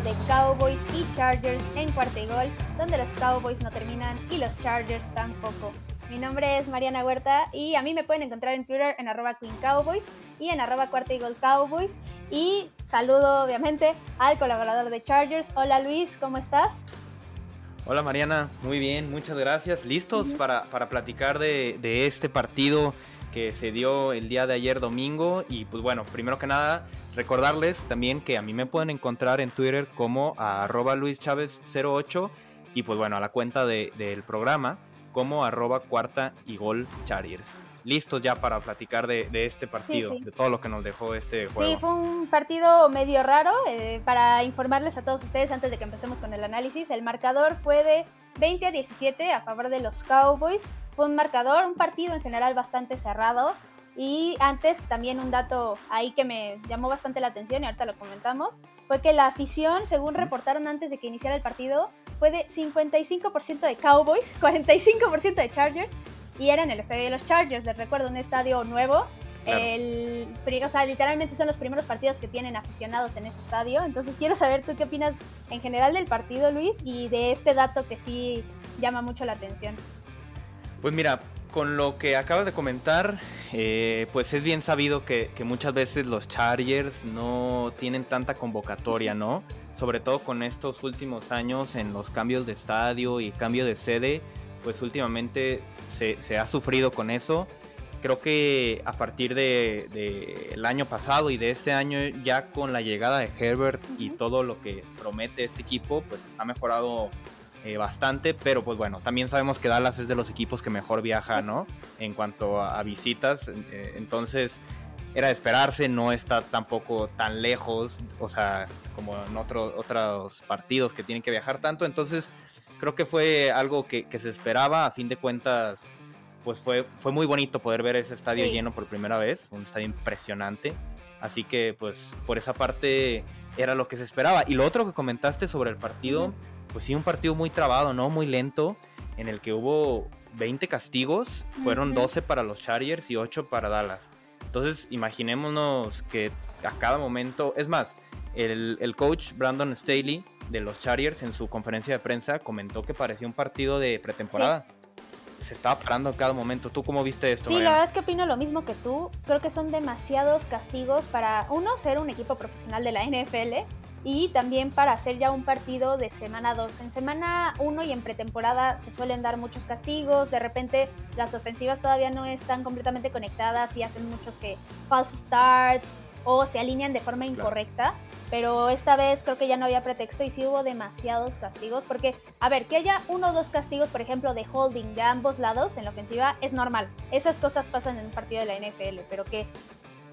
de Cowboys y Chargers en cuarta y gol, donde los Cowboys no terminan y los Chargers tampoco. Mi nombre es Mariana Huerta y a mí me pueden encontrar en Twitter en arroba Queen Cowboys y en arroba cuarta y gol Cowboys. Y saludo obviamente al colaborador de Chargers. Hola Luis, ¿cómo estás? Hola Mariana, muy bien, muchas gracias. ¿Listos para, para, platicar de, de este partido que se dio el día de ayer domingo? Y pues bueno, primero que nada, recordarles también que a mí me pueden encontrar en Twitter como arroba luischavez08 y pues bueno, a la cuenta de, del programa como arroba cuarta y gol Chargers. Listos ya para platicar de, de este partido, Sí, sí. de todo lo que nos dejó este juego. Sí, fue un partido medio raro. eh, para informarles a todos ustedes antes de que empecemos con el análisis, el marcador fue de 20 a 17 a favor de los Cowboys. Fue un marcador, un partido en general bastante cerrado. Y antes también un dato ahí que me llamó bastante la atención y ahorita lo comentamos, fue que la afición, según reportaron antes de que iniciara el partido, fue de 55% de Cowboys, 45% de Chargers y era en el estadio de los Chargers, les recuerdo, un estadio nuevo. Claro. El, o sea, literalmente son los primeros partidos que tienen aficionados en ese estadio. Entonces quiero saber tú qué opinas en general del partido, Luis, y de este dato que sí llama mucho la atención. Pues mira, con lo que acabas de comentar, eh, pues es bien sabido que, que muchas veces los Chargers no tienen tanta convocatoria, ¿no? Sobre todo con estos últimos años en los cambios de estadio y cambio de sede, pues últimamente se, se ha sufrido con eso. Creo que a partir del de, el año pasado y de este año, ya con la llegada de Herbert y todo lo que promete este equipo, pues ha mejorado eh, bastante, pero pues bueno, también sabemos que Dallas es de los equipos que mejor viaja, ¿no? En cuanto a, a visitas, eh, entonces era de esperarse, no está tampoco tan lejos, o sea, como en otro- otros partidos que tienen que viajar tanto, entonces creo que fue algo que, que se esperaba, a fin de cuentas, pues fue, fue muy bonito poder ver ese estadio Sí. lleno por primera vez, un estadio impresionante, así que pues por esa parte era lo que se esperaba. Y lo otro que comentaste sobre el partido, Ujú. Pues sí, un partido muy trabado, ¿no? Muy lento, en el que hubo 20 castigos, fueron Ujú. 12 para los Chargers y 8 para Dallas. Entonces, imaginémonos que a cada momento, es más, el, el coach Brandon Staley de los Chargers en su conferencia de prensa comentó que parecía un partido de pretemporada. Se estaba parando a cada momento. ¿Tú cómo viste esto? Sí, la verdad es que opino lo mismo que tú. Creo que son demasiados castigos para, uno, ser un equipo profesional de la NFL y también para hacer ya un partido de semana 2. En semana 1 y en pretemporada se suelen dar muchos castigos. De repente las ofensivas todavía no están completamente conectadas y hacen muchos que false starts o se alinean de forma Claro. incorrecta. Pero esta vez creo que ya no había pretexto y sí hubo demasiados castigos. Porque, a ver, que haya uno o dos castigos, por ejemplo, de holding de ambos lados en la ofensiva es normal. Esas cosas pasan en un partido de la NFL, pero que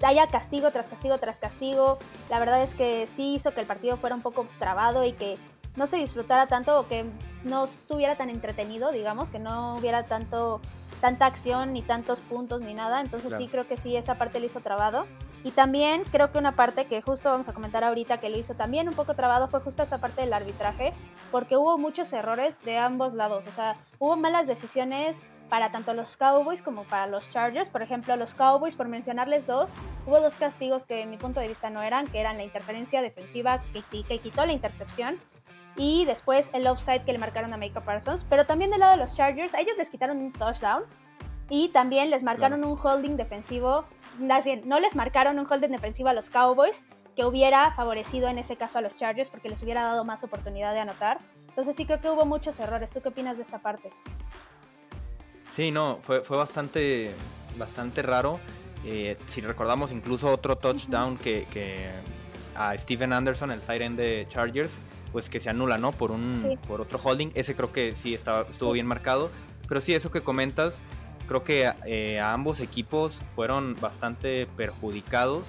haya castigo tras castigo tras castigo, la verdad es que sí hizo que el partido fuera un poco trabado y que no se disfrutara tanto o que no estuviera tan entretenido, digamos, que no hubiera tanto tanta acción ni tantos puntos ni nada, entonces Claro. sí creo que sí esa parte lo hizo trabado. Y también creo que una parte que justo vamos a comentar ahorita que lo hizo también un poco trabado fue justo esa parte del arbitraje, porque hubo muchos errores de ambos lados, o sea, hubo malas decisiones para tanto los Cowboys como para los Chargers. Por ejemplo, los Cowboys, por mencionarles dos, hubo dos castigos que en mi punto de vista no eran, que eran la interferencia defensiva que, que quitó la intercepción y después el offside que le marcaron a Micah Parsons. Pero también del lado de los Chargers, a ellos les quitaron un touchdown y también les marcaron un holding defensivo. No les marcaron un holding defensivo a los Cowboys que hubiera favorecido en ese caso a los Chargers porque les hubiera dado más oportunidad de anotar. Entonces sí creo que hubo muchos errores. ¿Tú qué opinas de esta parte? Sí, no, fue, fue bastante, bastante raro. Eh, si recordamos incluso otro touchdown que, que a Steven Anderson, el tight end de Chargers, pues que se anula, ¿no? Por un Sí. por otro holding. Ese creo que sí estaba, estuvo bien marcado. Pero sí, eso que comentas, creo que eh, a ambos equipos fueron bastante perjudicados.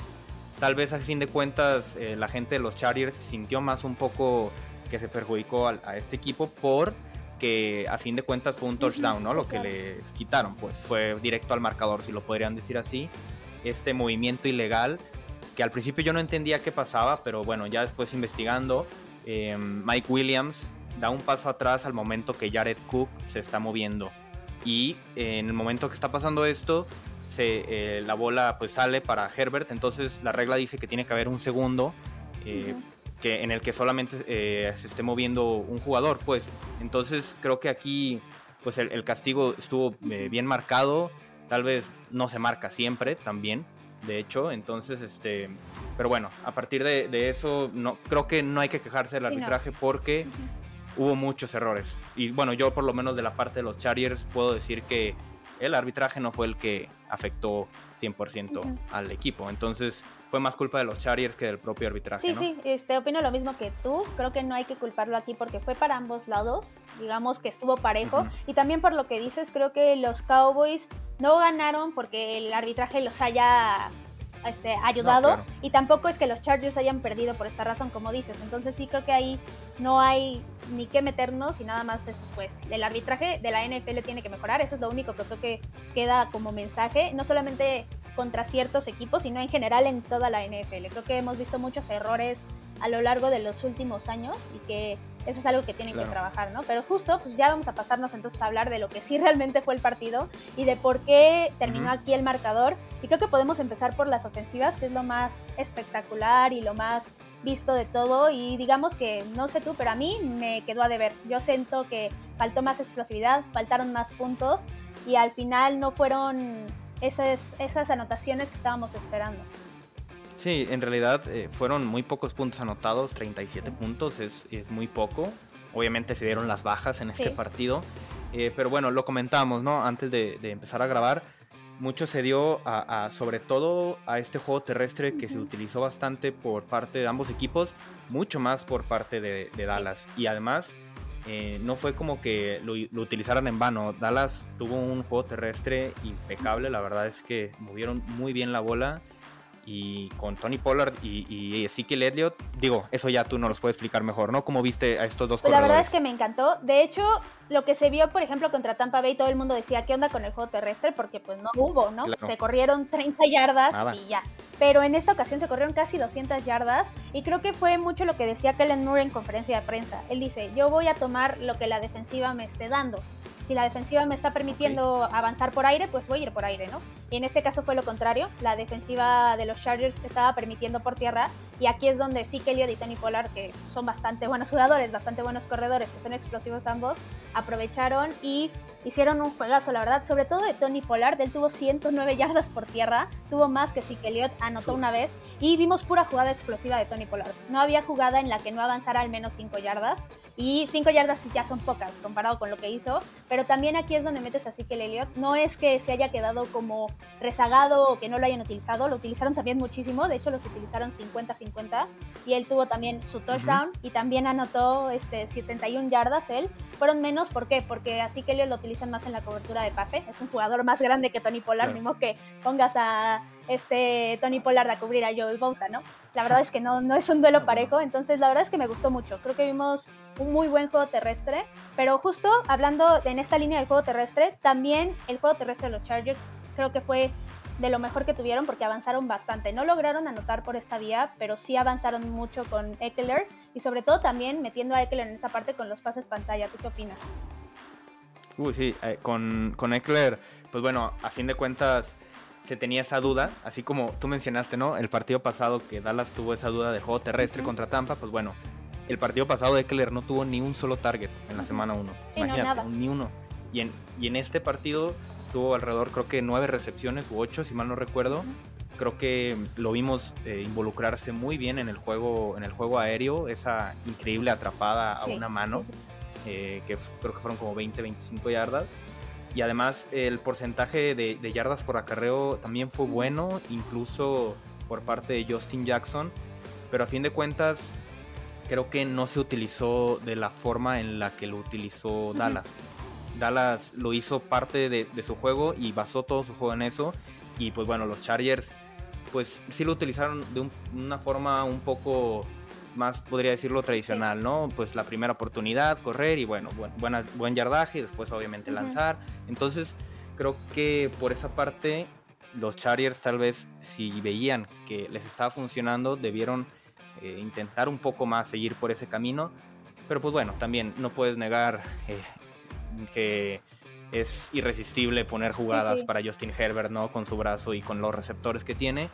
Tal vez a fin de cuentas eh, la gente de los Chargers sintió más un poco que se perjudicó a, este equipo por que a fin de cuentas fue un touchdown, ¿no? Lo que les quitaron, pues fue directo al marcador, si lo podrían decir así. Este movimiento ilegal, que al principio yo no entendía qué pasaba, pero bueno, ya después investigando, eh, Mike Williams da un paso atrás al momento que Jared Cook se está moviendo. Y eh, en el momento que está pasando esto, se, eh, la bola pues sale para Herbert, entonces la regla dice que tiene que haber un segundo eh, que, en el que solamente eh, se esté moviendo un jugador, pues. Entonces creo que aquí pues el, castigo estuvo bien marcado, tal vez no se marca siempre también, de hecho, entonces este, pero bueno, a partir de, eso no creo que no hay que quejarse del arbitraje porque hubo muchos errores. Y bueno yo por lo menos de la parte de los Chargers puedo decir que el arbitraje no fue el que afectó 100% al equipo. Entonces fue más culpa de los Chargers que del propio arbitraje. Sí, sí, este, opino lo mismo que tú. Creo que no hay que culparlo aquí porque fue para ambos lados. Digamos que estuvo parejo. Y también por lo que dices, creo que los Cowboys no ganaron porque el arbitraje los haya este, ayudado y tampoco es que los Chargers hayan perdido por esta razón, como dices. Entonces sí creo que ahí no hay ni que meternos y nada más es pues el arbitraje de la NFL tiene que mejorar. Eso es lo único que creo que queda como mensaje, no solamente contra ciertos equipos, sino en general en toda la NFL. Creo que hemos visto muchos errores a lo largo de los últimos años y que eso es algo que tienen que trabajar, ¿no? Pero justo, pues ya vamos a pasarnos entonces a hablar de lo que sí realmente fue el partido y de por qué terminó aquí el marcador. Y creo que podemos empezar por las ofensivas, que es lo más espectacular y lo más visto de todo. Y digamos que, no sé tú, pero a mí me quedó a deber. Yo siento que faltó más explosividad, faltaron más puntos y al final no fueron esas, esas anotaciones que estábamos esperando. Sí, en realidad eh, fueron muy pocos puntos anotados, 37 puntos es, muy poco. Obviamente se dieron las bajas en este partido, eh, pero bueno, lo comentamos, ¿no? Antes de, empezar a grabar, mucho se dio a, sobre todo a este juego terrestre que se utilizó bastante por parte de ambos equipos, mucho más por parte de, Dallas. Y además, eh, no fue como que lo, lo, utilizaran en vano. Dallas tuvo un juego terrestre impecable, la verdad es que movieron muy bien la bola y con Tony Pollard y, y Ezekiel Elliott, digo, eso ya tú nos los puedes explicar mejor, ¿no? ¿Cómo viste a estos dos pues La verdad es que me encantó. De hecho, lo que se vio, por ejemplo, contra Tampa Bay, todo el mundo decía, ¿qué onda con el juego terrestre? Porque pues no hubo, ¿no? Se corrieron 30 yardas y ya. Pero en esta ocasión se corrieron casi 200 yardas y creo que fue mucho lo que decía Kellen Moore en conferencia de prensa. Él dice, yo voy a tomar lo que la defensiva me esté dando si la defensiva me está permitiendo avanzar por aire, pues voy a ir por aire, ¿no? Y en este caso fue lo contrario, la defensiva de los Chargers estaba permitiendo por tierra y aquí es donde sí que Elliot y Tony Pollard, que son bastante buenos jugadores, bastante buenos corredores, que son explosivos ambos, aprovecharon y hicieron un juegazo, la verdad, sobre todo de Tony Pollard, él tuvo 109 yardas por tierra, tuvo más que sí que Elliot anotó una vez y vimos pura jugada explosiva de Tony Pollard. No había jugada en la que no avanzara al menos 5 yardas y 5 yardas ya son pocas comparado con lo que hizo, pero también aquí es donde metes así que el Elliot. No es que se haya quedado como rezagado o que no lo hayan utilizado, lo utilizaron también muchísimo, de hecho los utilizaron 50-50 y él tuvo también su touchdown y también anotó este 71 yardas él. Fueron menos, ¿por qué? Porque así que Elliot lo utilizan más en la cobertura de pase, es un jugador más grande que Tony Pollard, mismo que pongas a este Tony Pollard a cubrir a Joey Bosa, ¿no? La verdad es que no, no es un duelo parejo, entonces la verdad es que me gustó mucho. Creo que vimos un muy buen juego terrestre, pero justo hablando en esta línea del juego terrestre, también el juego terrestre de los Chargers creo que fue de lo mejor que tuvieron porque avanzaron bastante. No lograron anotar por esta vía, pero sí avanzaron mucho con Eckler y sobre todo también metiendo a Eckler en esta parte con los pases pantalla. ¿Tú qué opinas? Uy, sí, eh, con, con Eckler, pues bueno, a fin de cuentas se tenía esa duda, así como tú mencionaste, ¿no? El partido pasado que Dallas tuvo esa duda de juego terrestre contra Tampa, pues bueno, el partido pasado Eckler no tuvo ni un solo target en la semana 1. Imagínate, ni uno. Y en, y en este partido tuvo alrededor, creo que nueve recepciones u ocho, si mal no recuerdo. Creo que lo vimos eh, involucrarse muy bien en el juego, en el juego aéreo, esa increíble atrapada a una mano, eh, que creo que fueron como 20, 25 yardas. Y además el porcentaje de, de yardas por acarreo también fue bueno, incluso por parte de Justin Jackson. Pero a fin de cuentas, creo que no se utilizó de la forma en la que lo utilizó Dallas. Dallas lo hizo parte de, su juego y basó todo su juego en eso. Y pues bueno, los Chargers pues sí lo utilizaron de una forma un poco más, podría decirlo, tradicional, ¿no? Pues la primera oportunidad, correr y bueno, buen, buen yardaje y después obviamente lanzar. Entonces creo que por esa parte los Chargers tal vez si veían que les estaba funcionando debieron eh, intentar un poco más seguir por ese camino. Pero pues bueno, también no puedes negar eh, que es irresistible poner jugadas para Justin Herbert, ¿no? Con su brazo y con los receptores que tiene.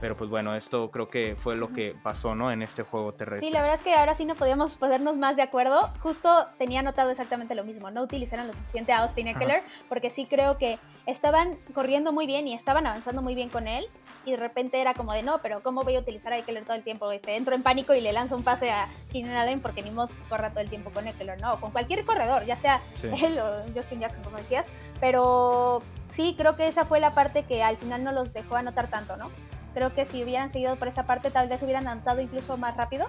Pero pues bueno, esto creo que fue lo que pasó, ¿no? En este juego terrestre. Sí, la verdad es que ahora sí no podíamos ponernos más de acuerdo. Justo tenía notado exactamente lo mismo. No utilizaron lo suficiente a Austin Eckler, porque sí creo que estaban corriendo muy bien y estaban avanzando muy bien con él. Y de repente era como de, no, pero ¿cómo voy a utilizar a Eckler todo el tiempo? Este, entro en pánico y le lanzo un pase a Keenan Allen porque ni modo corra todo el tiempo con Eckler, ¿no? con cualquier corredor, ya sea él o Justin Jackson, como decías. Pero sí, creo que esa fue la parte que al final no los dejó anotar tanto, ¿no? Creo que si hubieran seguido por esa parte, tal vez hubieran anotado incluso más rápido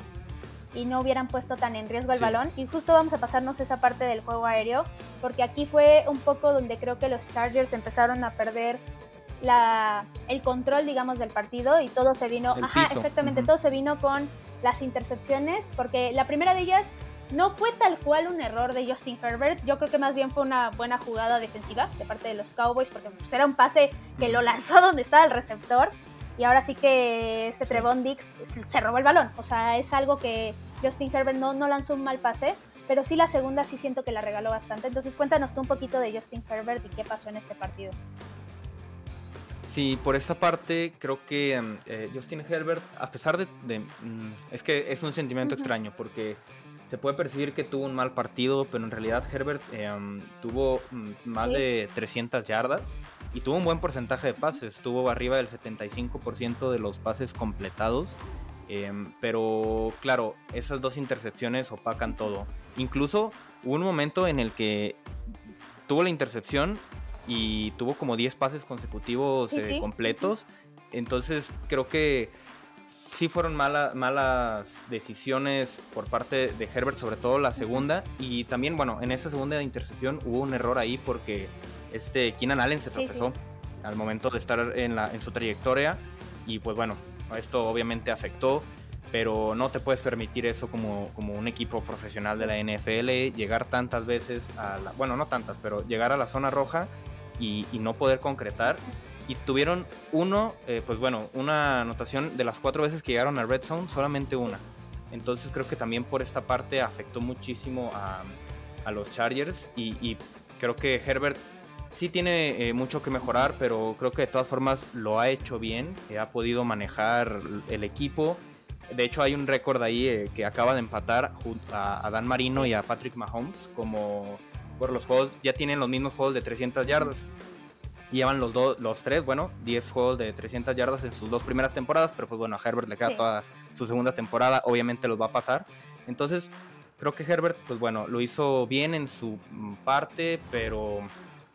y no hubieran puesto tan en riesgo el balón. Y justo vamos a pasarnos esa parte del juego aéreo, porque aquí fue un poco donde creo que los Chargers empezaron a perder la, el control, digamos, del partido y todo se vino, ajá, exactamente, todo se vino con las intercepciones, porque la primera de ellas no fue tal cual un error de Justin Herbert, yo creo que más bien fue una buena jugada defensiva de parte de los Cowboys, porque pues, era un pase que lo lanzó donde estaba el receptor y ahora sí que este Trevon Dix pues, se robó el balón. O sea, es algo que Justin Herbert no, no lanzó un mal pase, pero sí la segunda sí siento que la regaló bastante. Entonces cuéntanos tú un poquito de Justin Herbert y qué pasó en este partido. Sí, por esa parte creo que mm, eh, Justin Herbert, a pesar de... Mm, es que es un sentimiento extraño porque se puede percibir que tuvo un mal partido, pero en realidad Herbert eh, mm, tuvo más de 300 yardas y tuvo un buen porcentaje de pases, tuvo arriba del 75% de los pases completados. Em, pero claro, esas dos intercepciones opacan todo. Incluso hubo un momento en el que tuvo la intercepción y tuvo como 10 pases consecutivos eh, completos. Entonces creo que sí fueron malas decisiones por parte de Herbert, sobre todo la segunda. Y también, bueno, en esa segunda intercepción hubo un error ahí porque este Keenan Allen se tropezó al momento de estar en, la, en su trayectoria y pues bueno, esto obviamente afectó, pero no te puedes permitir eso como, como un equipo profesional de la NFL, llegar tantas veces a la, bueno, no tantas, pero llegar a la zona roja y, no poder concretar. Y tuvieron uno, eh, pues bueno, una anotación de las cuatro veces que llegaron a Red Zone, solamente una. Entonces creo que también por esta parte afectó muchísimo a, a los Chargers y, y creo que Herbert sí tiene eh, mucho que mejorar, pero creo que de todas formas lo ha hecho bien, ha podido manejar el equipo. De hecho, hay un récord ahí eh, que acaba de empatar a, Dan Marino y a Patrick Mahomes como por los juegos, ya tienen los mismos juegos de 300 yardas. Llevan los, dos, los tres, bueno, 10 juegos de 300 yardas en sus dos primeras temporadas, pero pues bueno, a Herbert le queda toda su segunda temporada, obviamente los va a pasar. Entonces, creo que Herbert, pues bueno, lo hizo bien en su parte, pero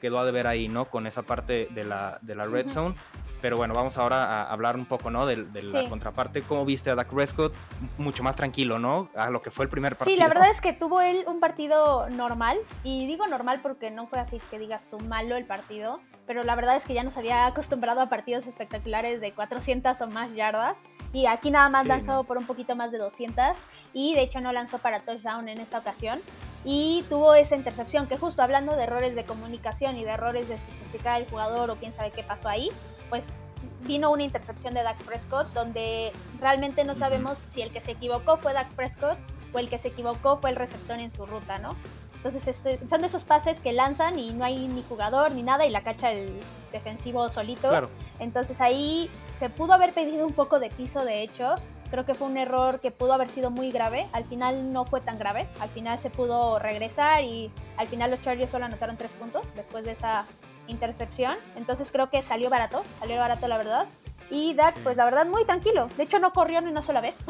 quedó a deber ahí, ¿no? Con esa parte de la, de la red zone. Pero bueno, vamos ahora a hablar un poco, ¿no? De, la contraparte. ¿Cómo viste a Dak Prescott? Mucho más tranquilo, ¿no? A lo que fue el primer partido. Sí, la verdad es que tuvo él un partido normal. Y digo normal porque no fue así que digas tú malo el partido. Pero la verdad es que ya nos había acostumbrado a partidos espectaculares de 400 o más yardas. Y aquí nada más lanzó por un poquito más de 200. Y de hecho no lanzó para touchdown en esta ocasión y tuvo esa intercepción, que justo hablando de errores de comunicación y de errores de que se cae el jugador o quién sabe qué pasó ahí, pues vino una intercepción de Dak Prescott donde realmente no sabemos si el que se equivocó fue Dak Prescott o el que se equivocó fue el receptor en su ruta, ¿no? Entonces son de esos pases que lanzan y no hay ni jugador ni nada y la cacha el defensivo solito. Entonces ahí se pudo haber pedido un poco de piso, de hecho, Creo que fue un error que pudo haber sido muy grave. Al final no fue tan grave. Al final se pudo regresar y al final los Chargers solo anotaron tres puntos después de esa intercepción. Entonces creo que salió barato, salió barato la verdad. Y Dak, pues la verdad, muy tranquilo. De hecho, no corrió ni una sola vez.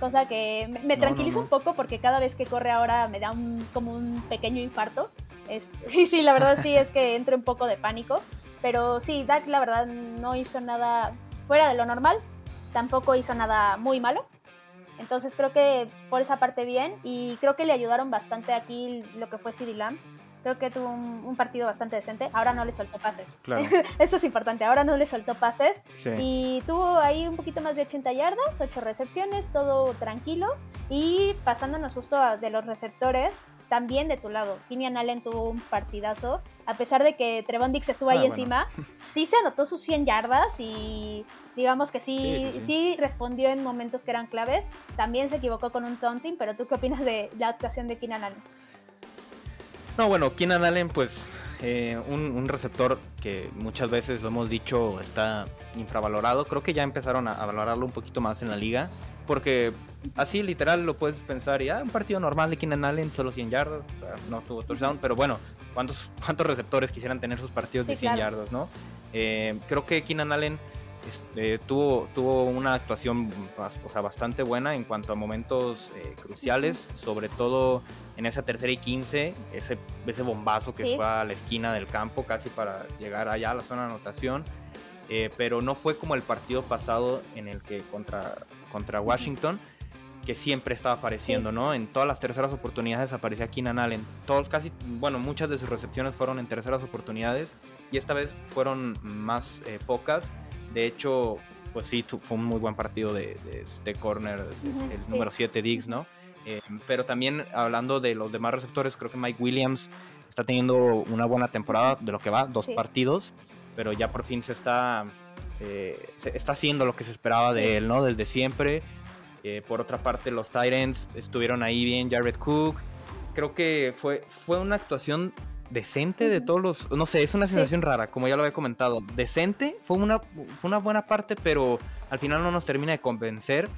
Cosa que me, tranquiliza un poco porque cada vez que corre ahora me da un, como un pequeño infarto. y sí, la verdad sí es que entro un poco de pánico. Pero sí, Dak la verdad no hizo nada fuera de lo normal tampoco hizo nada muy malo. Entonces creo que por esa parte bien y creo que le ayudaron bastante aquí lo que fue CD Lamb. Creo que tuvo un, partido bastante decente. Ahora no le soltó pases. Claro. Esto es importante. Ahora no le soltó pases. Y tuvo ahí un poquito más de 80 yardas, 8 recepciones, todo tranquilo. Y pasándonos justo de los receptores, también de tu lado. Keenan Allen tuvo un partidazo. A pesar de que Trevon Dix estuvo ahí ah, encima, sí se anotó sus 100 yardas y digamos que sí, sí, respondió en momentos que eran claves. También se equivocó con un taunting, pero ¿tú qué opinas de la actuación de Keenan Allen? No, bueno, Keenan Allen pues eh, un, receptor que muchas veces lo hemos dicho está infravalorado. Creo que ya empezaron a, valorarlo un poquito más en la liga. Porque así literal lo puedes pensar, ya un partido normal de Keenan Allen, solo 100 yardas, no tuvo touchdown, pero bueno, ¿cuántos, cuántos receptores quisieran tener sus partidos de 100 yardas, no? Eh, creo que Keenan Allen este, tuvo, tuvo una actuación o sea, bastante buena en cuanto a momentos eh, cruciales, sobre todo en esa tercera y 15, ese, ese bombazo que fue a la esquina del campo casi para llegar allá a la zona de anotación. Eh, pero no fue como el partido pasado en el que contra, contra Washington, que siempre estaba apareciendo, ¿no? En todas las terceras oportunidades aparecía Keenan Allen. Todos, casi, bueno, muchas de sus recepciones fueron en terceras oportunidades y esta vez fueron más eh, pocas de hecho, pues sí, fue un muy buen partido de, de, corner, el número 7 Diggs, ¿no? Eh, pero también hablando de los demás receptores, creo que Mike Williams está teniendo una buena temporada de lo que va, dos partidos, pero ya por fin se está, eh, se está haciendo lo que se esperaba de él, ¿no? Desde siempre. Eh, por otra parte, los Titans estuvieron ahí bien, Jared Cook. Creo que fue, fue una actuación decente de todos los. No sé, es una sensación rara, como ya lo había comentado. Decente, fue una, fue una buena parte, pero al final no nos termina de convencer.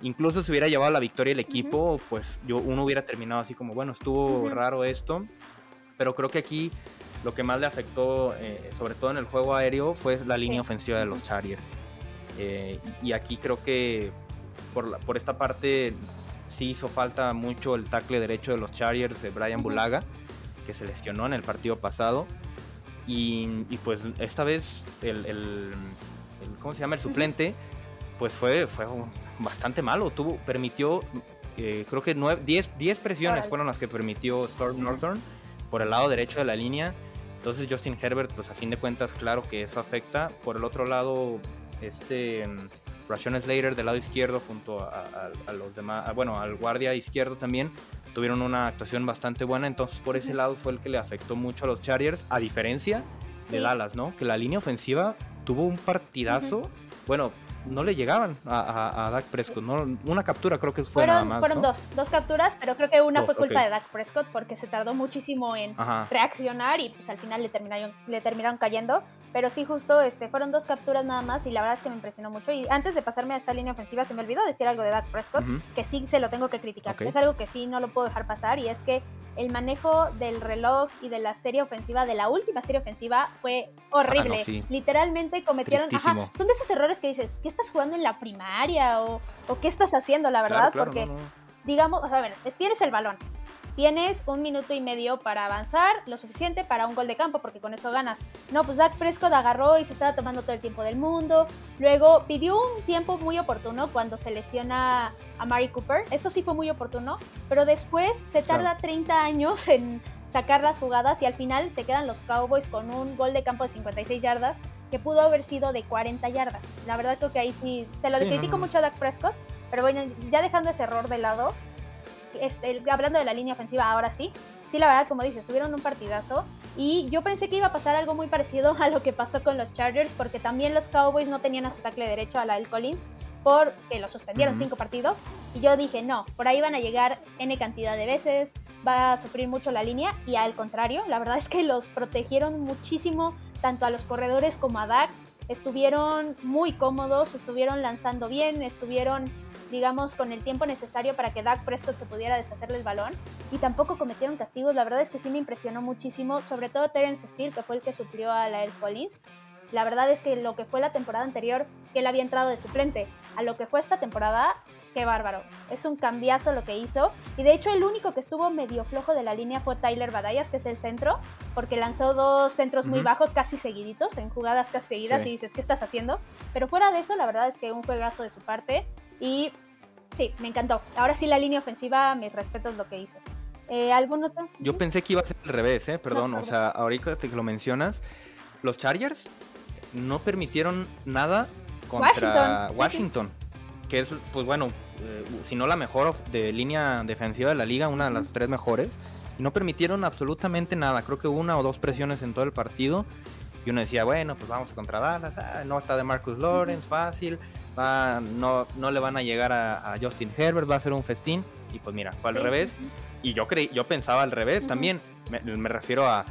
Incluso si hubiera llevado la victoria el equipo, pues yo uno hubiera terminado así como, bueno, estuvo raro esto. Pero creo que aquí lo que más le afectó, eh, sobre todo en el juego aéreo, fue la línea ofensiva de los Chargers. Eh, y aquí creo que por, por esta parte sí hizo falta mucho el tackle derecho de los Chargers de Brian Bulaga que se lesionó en el partido pasado. Y, pues esta vez el, ¿cómo se llama? El suplente, pues fue, fue bastante malo. Tuvo, permitió, eh, creo que 10, presiones fueron las que permitió Storm Northern por el lado derecho de la línea. Entonces Justin Herbert, pues a fin de cuentas, claro que eso afecta. Por el otro lado, este Rashon Slater del lado izquierdo junto a, a los demás, bueno, al guardia izquierdo también, tuvieron una actuación bastante buena, entonces por ese lado fue el que le afectó mucho a los Chargers, a diferencia de Dallas, ¿no? Que la línea ofensiva tuvo un partidazo, bueno, no le llegaban a, a, Dak Prescott. No, una captura creo que fue fueron, nada más. Fueron dos, dos capturas, pero creo que una fue culpa de Dak Prescott porque se tardó muchísimo en reaccionar y pues al final le terminaron, le terminaron cayendo. Pero sí, justo este, fueron dos capturas nada más y la verdad es que me impresionó mucho. Y antes de pasarme a esta línea ofensiva, se me olvidó decir algo de Dak Prescott, que sí se lo tengo que criticar. Es algo que sí no lo puedo dejar pasar y es que el manejo del reloj y de la serie ofensiva, de la última serie ofensiva, fue horrible. Ah, Literalmente cometieron... Ajá, son de esos errores que dices, ¿qué estás jugando en la primaria? ¿O, o qué estás haciendo, la verdad? Porque, digamos, a ver, tienes el balón tienes un minuto y medio para avanzar, lo suficiente para un gol de campo, porque con eso ganas. No, pues Dak Prescott agarró y se estaba tomando todo el tiempo del mundo. Luego pidió un tiempo muy oportuno cuando se lesiona a Mari Cooper. Eso sí fue muy oportuno, pero después se tarda 30 años en sacar las jugadas y al final se quedan los Cowboys con un gol de campo de 56 yardas que pudo haber sido de 40 yardas. La verdad creo que ahí sí se lo critico mucho a Dak Prescott, pero bueno, ya dejando ese error de lado, este, hablando de la línea ofensiva ahora sí, sí, la verdad, como dices, tuvieron un partidazo. Y yo pensé que iba a pasar algo muy parecido a lo que pasó con los Chargers, porque también los Cowboys no tenían a su tackle derecho, a la del Collins, porque lo suspendieron cinco partidos. Y yo dije, no, por ahí van a llegar N cantidad de veces, va a sufrir mucho la línea. Y al contrario, la verdad es que los protegieron muchísimo, tanto a los corredores como a Dak. Estuvieron muy cómodos, estuvieron lanzando bien, estuvieron digamos, con el tiempo necesario para que Dak Prescott se pudiera deshacerle el balón. Y tampoco cometieron castigos. La verdad es que sí me impresionó muchísimo, sobre todo Terence Steele, que fue el que suplió a la Air Collins. La verdad es que lo que fue la temporada anterior, que él había entrado de suplente, a lo que fue esta temporada, qué bárbaro. Es un cambiazo lo que hizo. Y de hecho, el único que estuvo medio flojo de la línea fue Tyler Badayas, que es el centro, porque lanzó dos centros muy bajos, casi seguiditos, en jugadas casi seguidas, y dices, ¿qué estás haciendo? Pero fuera de eso, la verdad es que un juegazo de su parte. Y sí, me encantó. Ahora sí la línea ofensiva, mis respetos lo que hizo. Eh, ¿Algún otro? Yo pensé que iba a ser al revés, ¿eh? Perdón, o sea, ahorita que lo mencionas, los Chargers no permitieron nada contra Washington, que es, pues bueno, eh, si no la mejor de línea defensiva de la liga, una de las tres mejores, y no permitieron absolutamente nada. Creo que una o dos presiones en todo el partido. Y uno decía, bueno, pues vamos a contra Dallas, ah, no está de Marcus Lawrence, fácil, no, no le van a llegar a, Justin Herbert, va a ser un festín. Y pues mira, fue al revés. Y yo creí, yo pensaba al revés también. Me, refiero a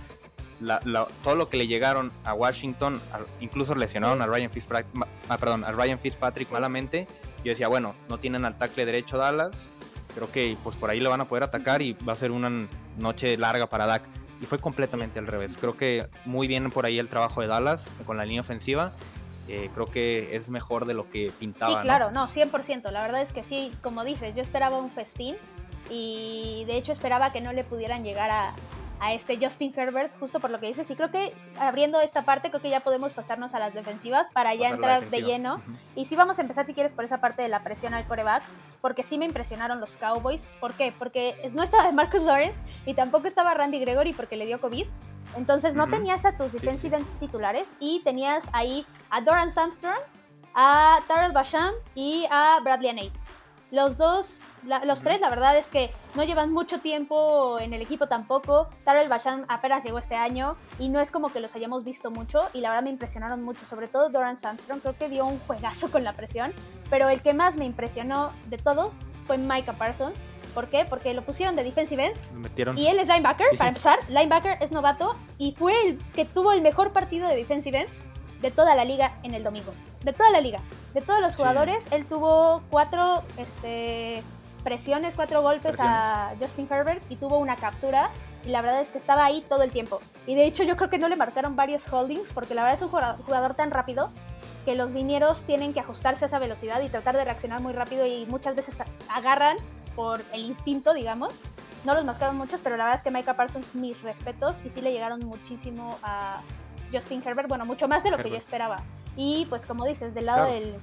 todo lo que le llegaron a Washington, incluso lesionaron a Ryan Fitzpatrick, ah, perdón, a Ryan Fitzpatrick malamente. Yo decía, bueno, no tienen al tackle derecho Dallas, creo que pues por ahí lo van a poder atacar y va a ser una noche larga para Dak. Y fue completamente al revés. Creo que muy bien por ahí el trabajo de Dallas con la línea ofensiva. Eh, creo que es mejor de lo que pintaba. Sí, claro, no, 100%. La verdad es que sí, como dices, yo esperaba un festín y de hecho esperaba que no le pudieran llegar a, a este Justin Herbert, justo por lo que dices. Y creo que abriendo esta parte, creo que ya podemos pasarnos a las defensivas para ya entrar de lleno. Y sí vamos a empezar, si quieres, por esa parte de la presión al coreback, porque sí me impresionaron los Cowboys. ¿Por qué? Porque no estaba de Marcus Lawrence y tampoco estaba Randy Gregory porque le dio COVID. Entonces no tenías a tus defensive titulares y tenías ahí a Doran Samstrong, a Tarrell Basham y a Bradley Anate. Los dos los tres, la verdad es que no llevan mucho tiempo en el equipo tampoco. Tarell Bashan apenas llegó este año y no es como que los hayamos visto mucho y la verdad me impresionaron mucho, sobre todo Doran Armstrong, creo que dio un juegazo con la presión, pero el que más me impresionó de todos fue Micah Parsons. ¿Por qué? Porque lo pusieron de defensive end. Y él es linebacker, para empezar. Linebacker es novato y fue el que tuvo el mejor partido de defensive ends de toda la liga en el domingo. De toda la liga. De todos los jugadores, él tuvo cuatro este, presiones, cuatro golpes a Justin Herbert y tuvo una captura. Y la verdad es que estaba ahí todo el tiempo. Y de hecho yo creo que no le marcaron varios holdings porque la verdad es un jugador tan rápido que los linieros tienen que ajustarse a esa velocidad y tratar de reaccionar muy rápido y muchas veces agarran por el instinto, digamos. No los marcaron muchos, pero la verdad es que Micah Parsons, mis respetos, y sí le llegaron muchísimo a Justin Herbert, bueno, mucho más de lo que yo esperaba. Y pues como dices, del lado del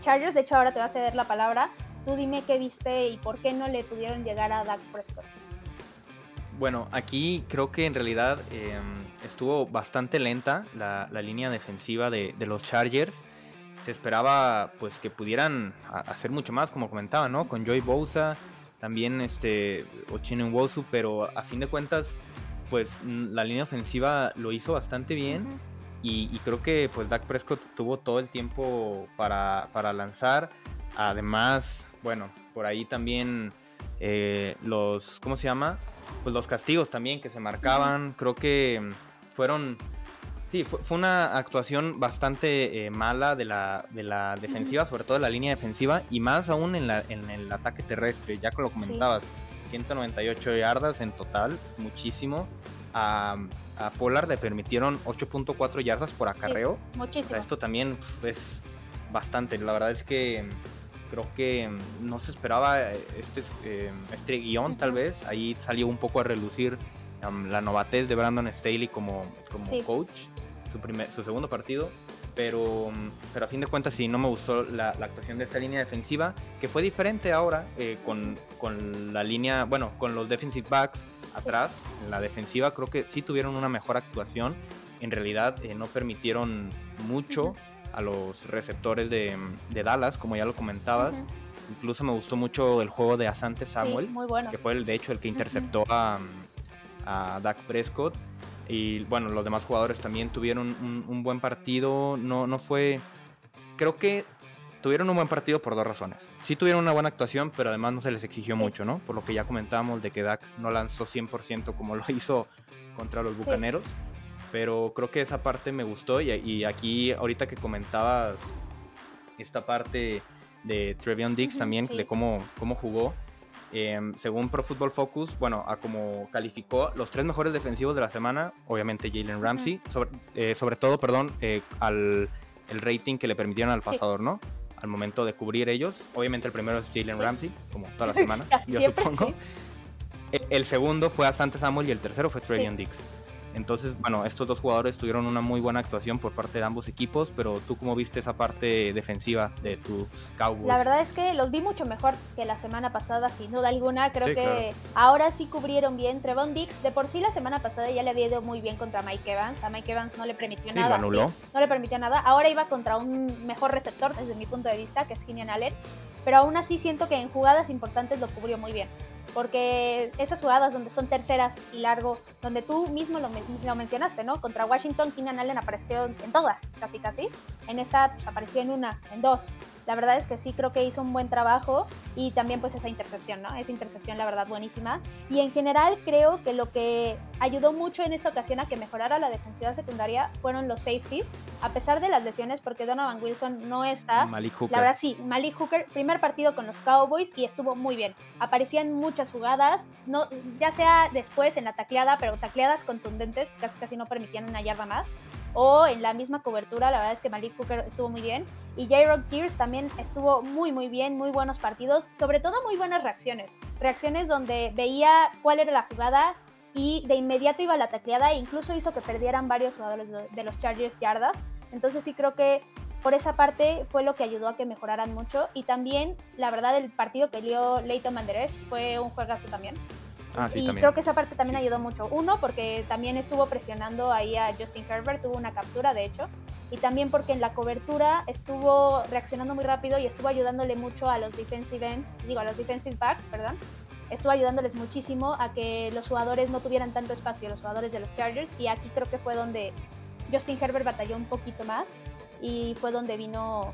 Chargers, de hecho ahora te va a ceder la palabra, Tú dime qué viste y por qué no le pudieron llegar a Dak Prescott. Bueno, aquí creo que en realidad em, estuvo bastante lenta la, línea defensiva de, los Chargers. Se esperaba pues que pudieran hacer mucho más, como comentaba, ¿no? Con Joy Bosa, también este Wosu, pero a fin de cuentas, pues la línea ofensiva lo hizo bastante bien. y, creo que pues Dak Prescott tuvo todo el tiempo para, para lanzar. Además, bueno, por ahí también eh, los, ¿cómo se llama? Pues los castigos también que se marcaban, creo que mm, fueron, sí, fue, una actuación bastante eh, mala de la, de la defensiva, sobre todo de la línea defensiva, y más aún en, la, en el ataque terrestre, ya que lo comentabas, 198 yardas en total, muchísimo. A, a Pollard le permitieron 8.4 yardas por acarreo. muchísimo. esto también es bastante. La verdad es que creo que mm, no se esperaba eh, este, eh, este guion tal vez. Ahí salió un poco a relucir la novatez de Brandon Staley como, como coach, su, primer, su segundo partido. Pero, mm, pero a fin de cuentas sí, no me gustó la, actuación de esta línea defensiva, que fue diferente ahora eh, con, con, la línea, bueno, con los defensive backs atrás, en la defensiva creo que sí tuvieron una mejor actuación. En realidad no permitieron mucho a los receptores de, Dallas, como ya lo comentabas. Incluso me gustó mucho el juego de Asante Samuel, que fue el, de hecho el que interceptó a, a Dak Prescott. Y bueno, los demás jugadores también tuvieron un, buen partido. No, no fue. Creo que tuvieron un buen partido por dos razones. Sí tuvieron una buena actuación, pero además no se les exigió mucho, ¿no? Por lo que ya comentábamos de que Dak no lanzó 100% como lo hizo contra los Bucaneros pero creo que esa parte me gustó y, aquí ahorita que comentabas esta parte de Trevion Dix también, de cómo, cómo jugó, em, según Pro Football Focus, bueno, a como calificó los tres mejores defensivos de la semana, obviamente Jalen Ramsey, eh, sobre, todo, perdón, eh, al el rating que le permitieron al pasador, ¿no? Al momento de cubrir ellos. Obviamente el primero es Jalen Ramsey, como toda la semana, yo supongo. E, el, segundo fue a Santa Samuel y el tercero fue Trevion Dix. Entonces, bueno, estos dos jugadores tuvieron una muy buena actuación por parte de ambos equipos, pero tú cómo viste esa parte defensiva de tus Cowboys? La verdad es que los vi mucho mejor que la semana pasada, sin duda alguna. Creo que ahora sí cubrieron bien. Trevon Dix, de por sí la semana pasada ya le había ido muy bien contra Mike Evans. A Mike Evans no le permitió nada. no le permitió nada. Ahora iba contra un mejor receptor desde mi punto de vista, que es Keenan Allen. Pero aún así siento que en jugadas importantes lo cubrió muy bien porque esas jugadas donde son terceras y largo, donde tú mismo lo, mencionaste, ¿no? Contra Washington, Keenan Allen apareció en todas, casi casi. En esta pues, apareció en una, en dos. La verdad es que sí creo que hizo un buen trabajo y también pues esa intercepción, ¿no? Esa intercepción la verdad buenísima. Y en general creo que lo que ayudó mucho en esta ocasión a que mejorara la defensiva secundaria fueron los safeties, a pesar de las lesiones, porque Donovan Wilson no está. Malik Hooker. La verdad sí, Malik Hooker, primer partido con los Cowboys y estuvo muy bien. Aparecían muchas jugadas, no, ya sea después en la tacleada, pero tacleadas contundentes, casi casi no permitían una yarda más o en la misma cobertura, la verdad es que Malik Hooker estuvo muy bien. Y J-Rock Gears también estuvo muy, muy bien, muy buenos partidos, sobre todo muy buenas reacciones. Reacciones donde veía cuál era la jugada y de inmediato iba la tacleada e incluso hizo que perdieran varios jugadores de los Chargers yardas. Entonces sí creo que por esa parte fue lo que ayudó a que mejoraran mucho. Y también, la verdad, el partido que dio Leighton Manderech fue un juegazo también. Ah, y creo que esa parte también ayudó mucho. Uno, porque también estuvo presionando ahí a Justin Herbert, tuvo una captura de hecho. Y también porque en la cobertura estuvo reaccionando muy rápido y estuvo ayudándole mucho a los defensive ends, digo, a los defensive backs, perdón. Estuvo ayudándoles muchísimo a que los jugadores no tuvieran tanto espacio, los jugadores de los Chargers. Y aquí creo que fue donde Justin Herbert batalló un poquito más. Y fue donde vino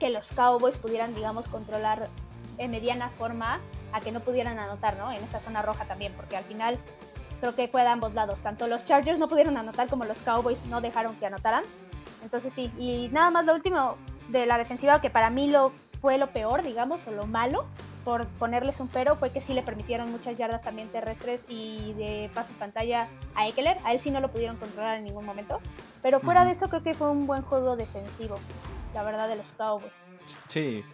que los Cowboys pudieran, digamos, controlar en mediana forma a que no pudieran anotar, ¿no? En esa zona roja también, porque al final creo que fue de ambos lados. Tanto los Chargers no pudieron anotar como los Cowboys no dejaron que anotaran. Entonces sí, y nada más lo último de la defensiva que para mí lo fue lo peor, digamos, o lo malo, por ponerles un pero, fue que sí le permitieron muchas yardas también terrestres y de pases pantalla a Eckler. A él sí no lo pudieron controlar en ningún momento. Pero fuera de eso creo que fue un buen juego defensivo, la verdad, de los Cowboys. Sí,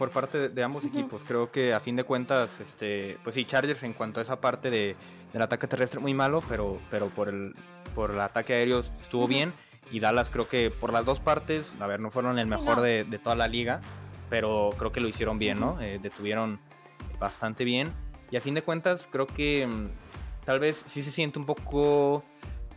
por parte de, ambos equipos. Creo que a fin de cuentas, este, pues sí, Chargers en cuanto a esa parte de, del ataque terrestre muy malo, pero, pero por, el, por el ataque aéreo estuvo bien. Y Dallas creo que por las dos partes, a ver, no fueron el mejor de, toda la liga, pero creo que lo hicieron bien, ¿no? Eh, detuvieron bastante bien. Y a fin de cuentas, creo que mm, tal vez sí se siente un poco,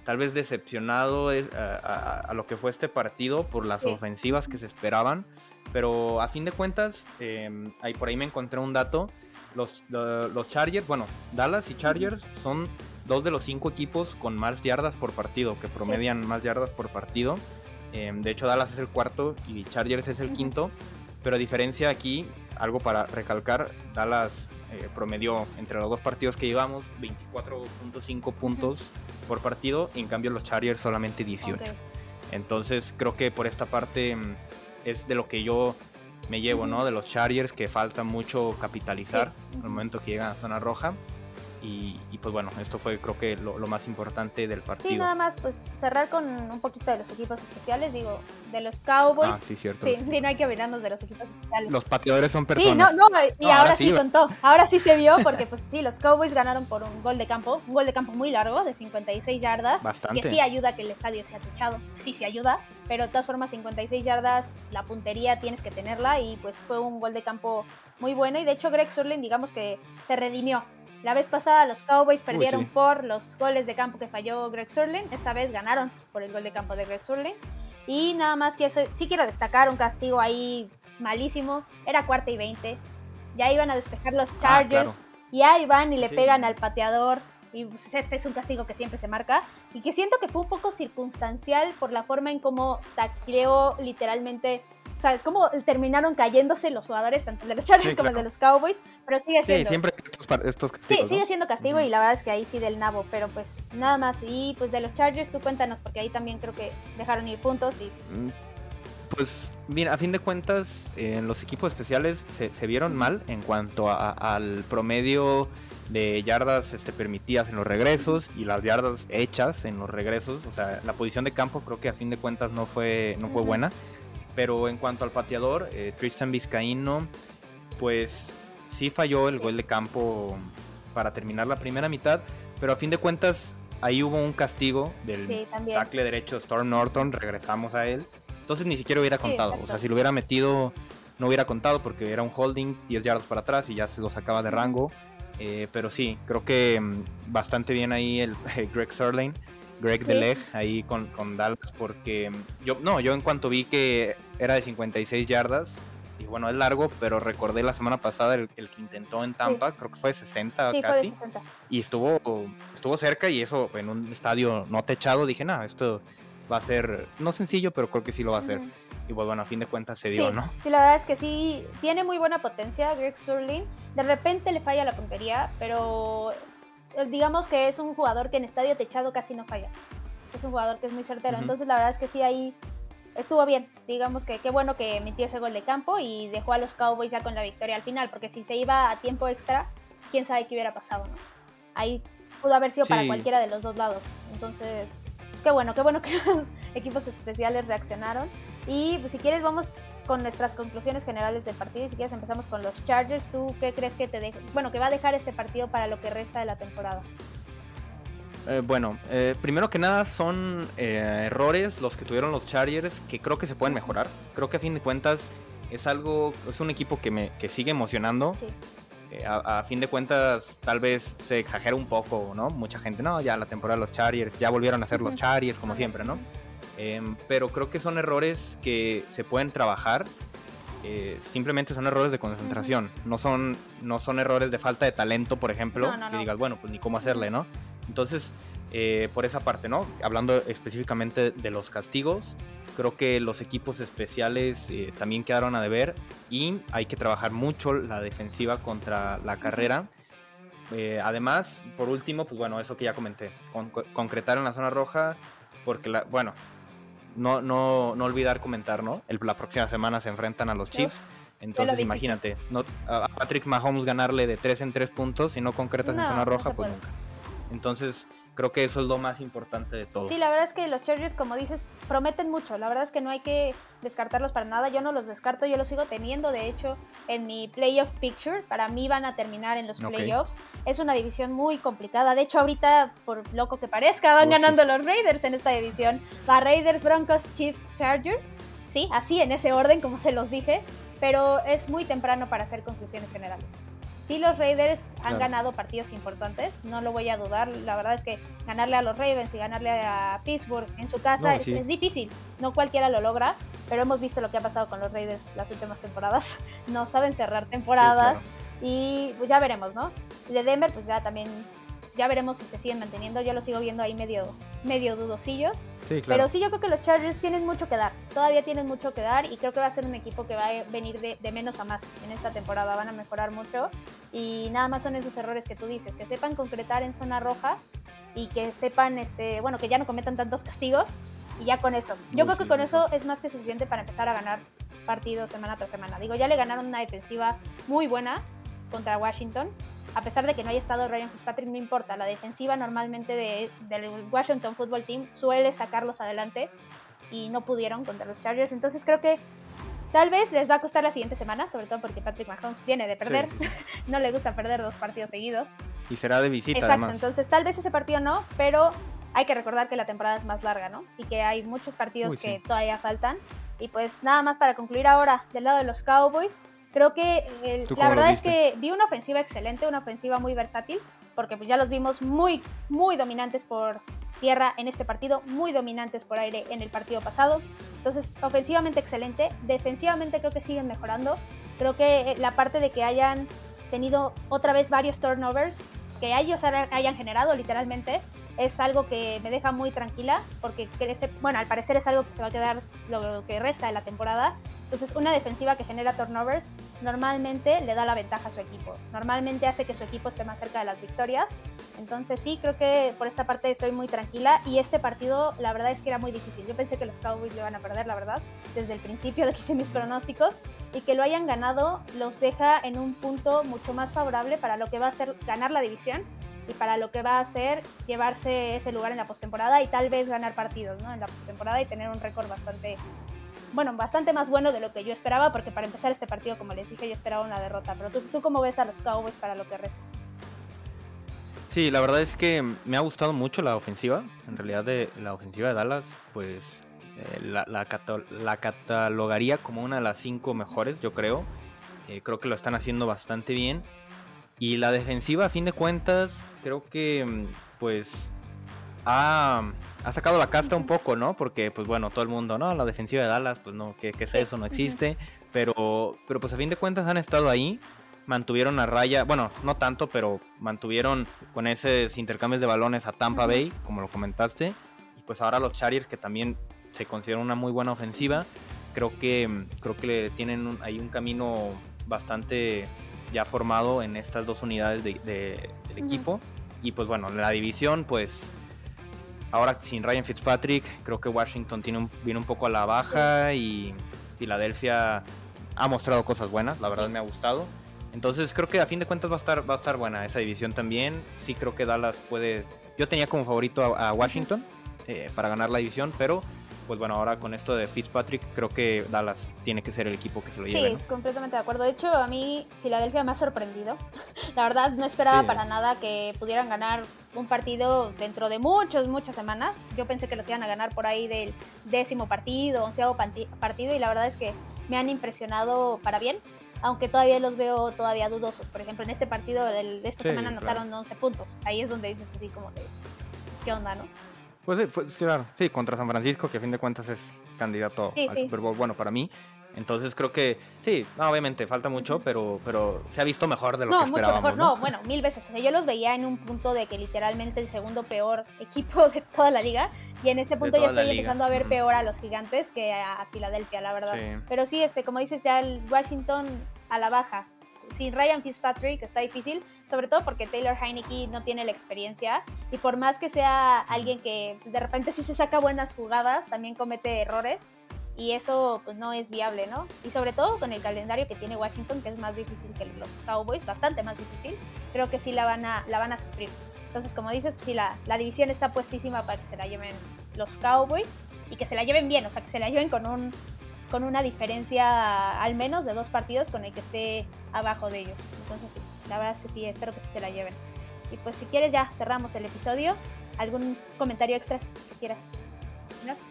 tal vez decepcionado eh, a, lo que fue este partido por las ofensivas que se esperaban. Pero a fin de cuentas, em, ahí por ahí me encontré un dato. Los, los Chargers, bueno, Dallas y Chargers son dos de los cinco equipos con más yardas por partido, que promedian más yardas por partido. Em, de hecho, Dallas es el cuarto y Chargers es el quinto. Pero a diferencia aquí, algo para recalcar, Dallas eh, promedió entre los dos partidos que llevamos 24.5 puntos por partido, y en cambio los Chargers solamente 18. Entonces creo que por esta parte em, es de lo que yo me llevo, ¿no? De los Chargers que falta mucho capitalizar el momento que llegan a zona roja. Y, pues bueno, esto fue creo que lo, más importante del partido. Sí, nada más pues cerrar con un poquito de los equipos especiales, digo, de los Cowboys. Ah, sí, cierto. Sí, no hay que olvidarnos de los equipos especiales. Los pateadores son personas. Sí, no, no, y ahora, sí, contó, ahora sí se vio porque pues sí, los Cowboys ganaron por un gol de campo, un gol de campo muy largo, de 56 yardas. Bastante. Que sí ayuda a que el estadio sea techado, sí, sí ayuda, pero de todas formas 56 yardas, la puntería tienes que tenerla y pues fue un gol de campo muy bueno y de hecho Greg Surlin digamos que se redimió la vez pasada los Cowboys perdieron por los goles de campo que falló Greg Surlin. Esta vez ganaron por el gol de campo de Greg Surlin. Y nada más que eso, sí quiero destacar un castigo ahí malísimo. Era cuarta y veinte. Ya iban a despejar los ah, Chargers. Y ahí van y le pegan al pateador. Y pues, este es un castigo que siempre se marca. Y que siento que fue un poco circunstancial por la forma en cómo tacleó literalmente o sea, cómo terminaron cayéndose los jugadores, tanto de los Chargers como de los Cowboys, pero sigue siendo. Sí, siempre estos, castigos, Sí, sigue siendo castigo y la verdad es que ahí sí del nabo, pero pues nada más. Y pues de los Chargers, tú cuéntanos, porque ahí también creo que dejaron ir puntos y. Pues, mm, pues mira, a fin de cuentas, en los equipos especiales se, vieron mal en cuanto al promedio de yardas este, permitidas en los regresos y las yardas hechas en los regresos. O sea, la posición de campo creo que a fin de cuentas no fue, no fue buena. Pero en cuanto al pateador, eh, Tristan Vizcaíno, pues sí falló el gol de campo para terminar la primera mitad, pero a fin de cuentas ahí hubo un castigo del tackle derecho Storm Norton, regresamos a él. Entonces ni siquiera hubiera contado, o sea, si lo hubiera metido no hubiera contado porque era un holding 10 yardas para atrás y ya se lo sacaba de rango. Eh, pero sí, creo que mm, bastante bien ahí el Greg Sirlane Greg Deleg ahí con, con, Dallas porque yo no, yo en cuanto vi que era de 56 yardas y bueno, es largo, pero recordé la semana pasada el, que intentó en Tampa, creo que fue de 60 sí, casi. Fue de 60. Y estuvo estuvo cerca y eso en un estadio no techado dije, "No, esto va a ser, no sencillo, pero creo que sí lo va a hacer. Y pues bueno, a fin de cuentas se dio, ¿no? Sí, la verdad es que sí, tiene muy buena potencia Greg Sterling. De repente le falla la puntería, pero digamos que es un jugador que en estadio techado casi no falla. Es un jugador que es muy certero. Entonces la verdad es que sí ahí estuvo bien. Digamos que qué bueno que metió ese gol de campo y dejó a los Cowboys ya con la victoria al final, porque si se iba a tiempo extra, quién sabe qué hubiera pasado, ¿no? Ahí pudo haber sido para cualquiera de los dos lados. Entonces, pues qué bueno, qué bueno que los equipos especiales reaccionaron. Y pues, si quieres vamos con nuestras conclusiones generales del partido. Y si quieres empezamos con los Chargers. ¿Tú qué crees que te de... bueno que va a dejar este partido para lo que resta de la temporada? Eh, bueno, eh, primero que nada son eh, errores los que tuvieron los Chargers que creo que se pueden mejorar. Creo que a fin de cuentas es algo, es un equipo que me que sigue emocionando. Sí. A, fin de cuentas tal vez se exagera un poco, ¿no? Mucha gente, no, ya la temporada de los Chargers, ya volvieron a ser los Chargers como siempre, ¿no? Em, pero creo que son errores que se pueden trabajar. simplemente son errores de concentración. No son, no son errores de falta de talento, por ejemplo, que digas, bueno, pues ni cómo hacerle, ¿no? Entonces, eh, por esa parte, ¿no? Hablando específicamente de los castigos, creo que los equipos especiales eh, también quedaron a deber y hay que trabajar mucho la defensiva contra la carrera. Eh, además, por último, pues bueno, eso que ya comenté, concretar en la zona roja, porque, la, bueno, no, no, no olvidar comentar, ¿no? El, la próxima semana se enfrentan a los Chiefs. Entonces, imagínate, no, a Patrick Mahomes ganarle de 3 en 3 puntos y no concretas en zona roja, pues nunca. Entonces, creo que eso es lo más importante de todo. Sí, la verdad es que los Chargers, como dices, prometen mucho. La verdad es que no hay que descartarlos para nada. Yo no los descarto, yo los sigo teniendo. De hecho, en mi playoff picture, para mí van a terminar en los playoffs. Es una división muy complicada. De hecho, ahorita, por loco que parezca, van oh, ganando los Raiders en esta división. Va Raiders, Broncos, Chiefs, Chargers. Sí, así en ese orden, como se los dije. Pero es muy temprano para hacer conclusiones generales. Sí, los Raiders han ganado partidos importantes, no lo voy a dudar. La verdad es que ganarle a los Ravens y ganarle a Pittsburgh en su casa es, difícil. No cualquiera lo logra, pero hemos visto lo que ha pasado con los Raiders las últimas temporadas. No saben cerrar temporadas y pues ya veremos, ¿no? Y de Denver, pues ya también ya veremos si se siguen manteniendo. Yo lo sigo viendo ahí medio, medio dudosillos. Pero sí, yo creo que los Chargers tienen mucho que dar. Todavía tienen mucho que dar y creo que va a ser un equipo que va a venir de, de, menos a más en esta temporada. Van a mejorar mucho. Y nada más son esos errores que tú dices, que sepan concretar en zona roja y que sepan, este, bueno, que ya no cometan tantos castigos. Y ya con eso. Yo creo que con eso es más que suficiente para empezar a ganar partidos semana tras semana. Digo, ya le ganaron una defensiva muy buena contra Washington a pesar de que no haya estado Ryan Fitzpatrick, no importa. La defensiva normalmente de, del Washington Football Team suele sacarlos adelante y no pudieron contra los Chargers. Entonces creo que tal vez les va a costar la siguiente semana, sobre todo porque Patrick Mahomes viene de perder. no le gusta perder dos partidos seguidos. Y será de visita. Exacto, entonces tal vez ese partido no, pero hay que recordar que la temporada es más larga, ¿no? Y que hay muchos partidos que todavía faltan. Y pues nada más para concluir ahora, del lado de los Cowboys, Creo que la verdad es que vi una ofensiva excelente, una ofensiva muy versátil, porque pues ya los vimos muy, muy dominantes por tierra en este partido, muy dominantes por aire en el partido pasado. Entonces, ofensivamente excelente, defensivamente creo que siguen mejorando. Creo que eh, la parte de que hayan tenido otra vez varios turnovers, que ellos hayan generado literalmente, es algo que me deja muy tranquila porque crece, bueno, al parecer es algo que se va a quedar lo que resta de la temporada. Entonces, una defensiva que genera turnovers normalmente le da la ventaja a su equipo. Normalmente hace que su equipo esté más cerca de las victorias. Entonces, sí, creo que por esta parte estoy muy tranquila. Y este partido, la verdad es que era muy difícil. Yo pensé que los Cowboys le iban a perder, la verdad, desde el principio de que hice mis pronósticos. Y que lo hayan ganado los deja en un punto mucho más favorable para lo que va a ser ganar la división y para lo que va a ser llevarse ese lugar en la postemporada y tal vez ganar partidos ¿no? en la postemporada y tener un récord bastante bueno, bastante más bueno de lo que yo esperaba, porque para empezar este partido, como les dije, yo esperaba una derrota. Pero tú, tú cómo ves a los Cowboys para lo que resta? Sí, la verdad es que me ha gustado mucho la ofensiva. En realidad, de la ofensiva de Dallas, pues eh, la, la, catalogaría como una de las cinco mejores, yo creo. Eh, creo que lo están haciendo bastante bien. Y la defensiva, a fin de cuentas, creo que mm, pues ha, sacado la casta un poco, ¿no? Porque, pues bueno, todo el mundo, ¿no? La defensiva de Dallas, pues no, ¿qué, es eso? No existe. Pero, pero pues a fin de cuentas han estado ahí, mantuvieron a raya, bueno, no tanto, pero mantuvieron con esos intercambios de balones a Tampa Bay, como lo comentaste. Y pues ahora los Chargers, que también se considera una muy buena ofensiva, creo que, creo que tienen ahí un camino bastante ya formado en estas dos unidades de, del equipo. Y pues bueno, la división, pues ahora sin Ryan Fitzpatrick, creo que Washington tiene un, viene un poco a la baja y Filadelfia ha mostrado cosas buenas, la verdad me ha gustado. Entonces creo que a fin de cuentas va a estar, va a estar buena esa división también. Sí creo que Dallas puede... Yo tenía como favorito a, Washington eh, para ganar la división, pero pues bueno, ahora con esto de Fitzpatrick, creo que Dallas tiene que ser el equipo que se lo lleve. Sí, completamente de acuerdo. De hecho, a mí Filadelfia me ha sorprendido. La verdad, no esperaba para nada que pudieran ganar un partido dentro de muchas, muchas semanas. Yo pensé que los iban a ganar por ahí del décimo partido, onceavo partido, y la verdad es que me han impresionado para bien. Aunque todavía los veo todavía dudosos. Por ejemplo, en este partido de esta semana anotaron 11 puntos. Ahí es donde dices así como de, ¿qué onda, no? Pues sí, pues, claro, sí, contra San Francisco, que a fin de cuentas es candidato al Super Bowl, bueno, para mí. Entonces creo que sí, obviamente falta mucho, pero, pero se ha visto mejor de lo que esperábamos. Mucho mejor, ¿no? bueno, mil veces. O sea, yo los veía en un punto de que literalmente el segundo peor equipo de toda la liga. Y en este punto ya estoy empezando a ver peor a los gigantes que a Filadelfia, la verdad. Pero sí, este, como dices, ya el Washington a la baja sin Ryan Fitzpatrick está difícil, sobre todo porque Taylor Heineke no tiene la experiencia y por más que sea alguien que de repente sí se saca buenas jugadas, también comete errores y eso pues no es viable, ¿no? Y sobre todo con el calendario que tiene Washington, que es más difícil que los Cowboys, bastante más difícil, creo que sí la van a, la van a sufrir. Entonces, como dices, pues sí, la, la división está puestísima para que se la lleven los Cowboys y que se la lleven bien, o sea, que se la lleven con un con una diferencia al menos de dos partidos con el que esté abajo de ellos. Entonces sí, la verdad es que sí, espero que se la lleven. Y pues si quieres ya cerramos el episodio. ¿Algún comentario extra que quieras?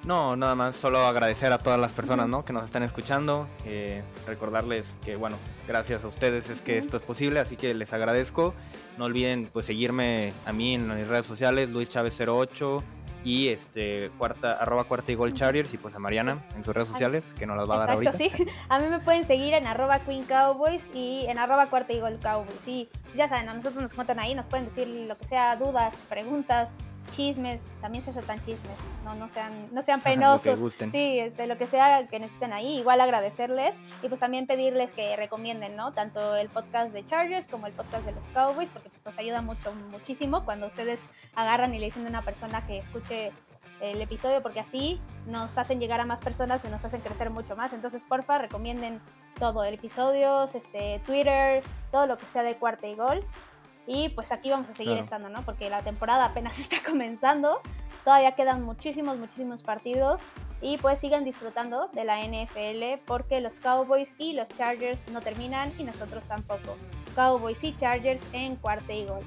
¿No? nada más, solo agradecer a todas las personas ¿no? que nos están escuchando, eh, recordarles que bueno, gracias a ustedes es que esto es posible, así que les agradezco. No olviden pues seguirme a mí en mis redes sociales, Luis Chávez 08 y este cuarta arroba cuarta y gol chargers y pues a Mariana en sus redes sociales que nos las va a dar ahorita. sí. A mí me pueden seguir en arroba queen cowboys y en arroba cuarta y gol cowboys. Y ya saben, a nosotros nos cuentan ahí, nos pueden decir lo que sea, dudas, preguntas, chismes, también se aceptan chismes, no, no sean, no sean penosos. sí, este, lo que sea que necesiten ahí, igual agradecerles y pues también pedirles que recomienden, ¿no? Tanto el podcast de Chargers como el podcast de los Cowboys, porque pues nos ayuda mucho, muchísimo cuando ustedes agarran y le dicen a una persona que escuche el episodio, porque así nos hacen llegar a más personas y nos hacen crecer mucho más. Entonces, porfa, recomienden todo, el episodio, este, Twitter, todo lo que sea de cuarta y gol. Y pues aquí vamos a seguir estando, ¿no? Porque la temporada apenas está comenzando. Todavía quedan muchísimos, muchísimos partidos. Y pues sigan disfrutando de la NFL porque los Cowboys y los Chargers no terminan y nosotros tampoco. Cowboys y Chargers en cuarta y gol.